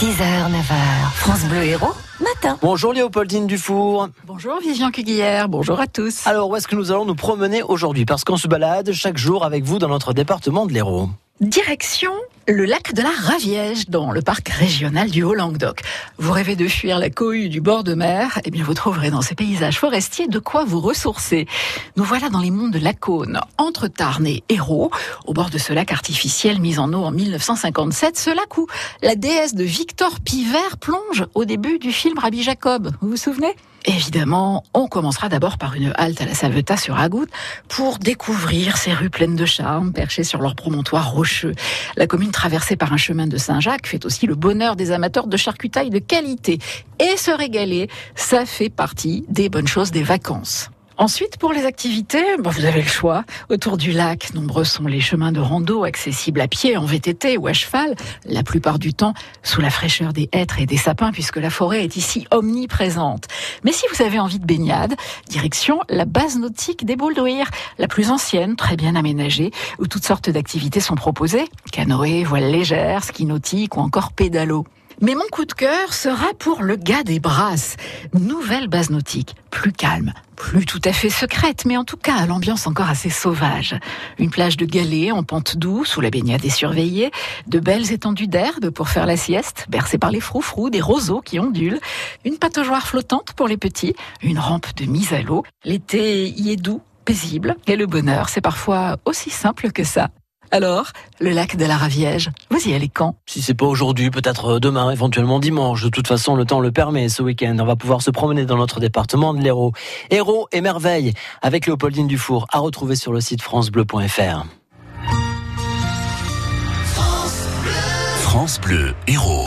6h, 9h, France Bleu Héros, matin. Bonjour Léopoldine Dufour. Bonjour Vivian Cuguière, bonjour à tous. Alors où est-ce que nous allons nous promener aujourd'hui? Parce qu'on se balade chaque jour avec vous dans notre département de l'Hérault. Direction le lac de la Raviège dans le parc régional du Haut-Languedoc. Vous rêvez de fuir la cohue du bord de mer? Eh bien, vous trouverez dans ces paysages forestiers de quoi vous ressourcer. Nous voilà dans les monts de Lacône, entre Tarn et Hérault, au bord de ce lac artificiel mis en eau en 1957, ce lac où la déesse de Victor Pivert plonge au début du film Rabbi Jacob. Vous vous souvenez? Évidemment, on commencera d'abord par une halte à la Saveta sur Agout pour découvrir ces rues pleines de charme perchées sur leur promontoire rocheux. La commune traversée par un chemin de Saint-Jacques fait aussi le bonheur des amateurs de charcutaille de qualité. Et se régaler, ça fait partie des bonnes choses des vacances. Ensuite, pour les activités, bah, vous avez le choix. Autour du lac, nombreux sont les chemins de rando accessibles à pied, en VTT ou à cheval, la plupart du temps sous la fraîcheur des hêtres et des sapins, puisque la forêt est ici omniprésente. Mais si vous avez envie de baignade, direction la base nautique des Boules la plus ancienne, très bien aménagée, où toutes sortes d'activités sont proposées. Canoë, voile légère, ski nautique ou encore pédalo. Mais mon coup de cœur sera pour le gars des Brasses. Nouvelle base nautique, plus calme, plus tout à fait secrète, mais en tout cas à l'ambiance encore assez sauvage. Une plage de galets en pente douce où la baignade est surveillée, de belles étendues d'herbe pour faire la sieste, bercées par les froufrous, des roseaux qui ondulent, une pataugeoire flottante pour les petits, une rampe de mise à l'eau. L'été y est doux, paisible, et le bonheur, c'est parfois aussi simple que ça. Alors, le lac de la Raviège, vous y allez quand? Si c'est pas aujourd'hui, peut-être demain, éventuellement dimanche. De toute façon, le temps le permet ce week-end. On va pouvoir se promener dans notre département de l'Hérault. Hérault et merveille avec Léopoldine Dufour à retrouver sur le site francebleu.fr. France Bleu Hérault.